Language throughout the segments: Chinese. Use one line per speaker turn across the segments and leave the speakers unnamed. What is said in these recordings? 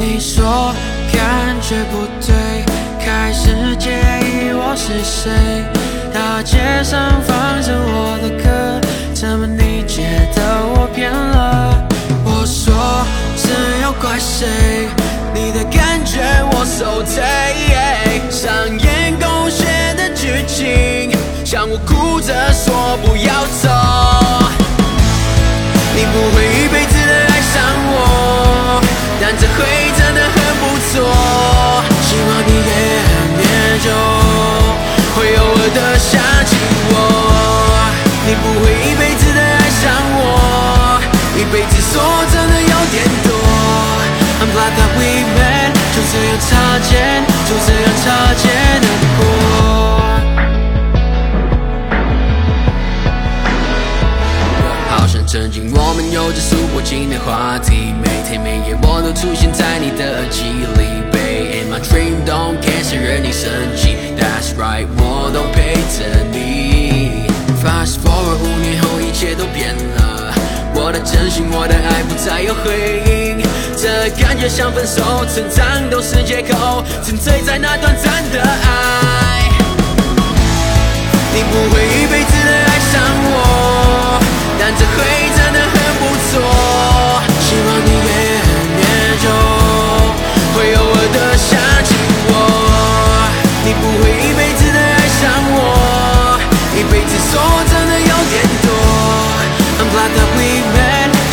你说感觉不对，开始介意我是谁。大街上放着我的歌，怎么你觉得我变了？我说这要怪谁？你的感觉我受罪上演狗血的剧情，像我哭着说不要走。辈子说真的有点多。I'm glad that we met，就这样擦肩，就这样擦肩而过。好像曾经我们有着数不尽的话题，每天每夜我都出现在你的耳机里。Babe, in my dream don't cancel 任你生气，That's right，我都陪着你。Fast 我的真心，我的爱不再有回应，这感觉像分手，成长都是借口，沉醉在那短暂的爱。你不会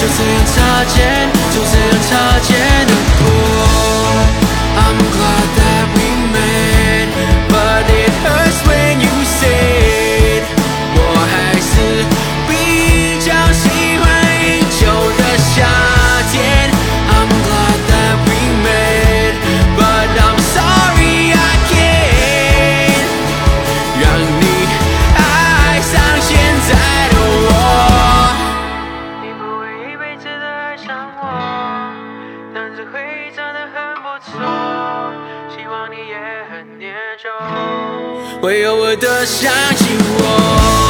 就这样擦肩，就这样擦肩。会偶尔的想起我。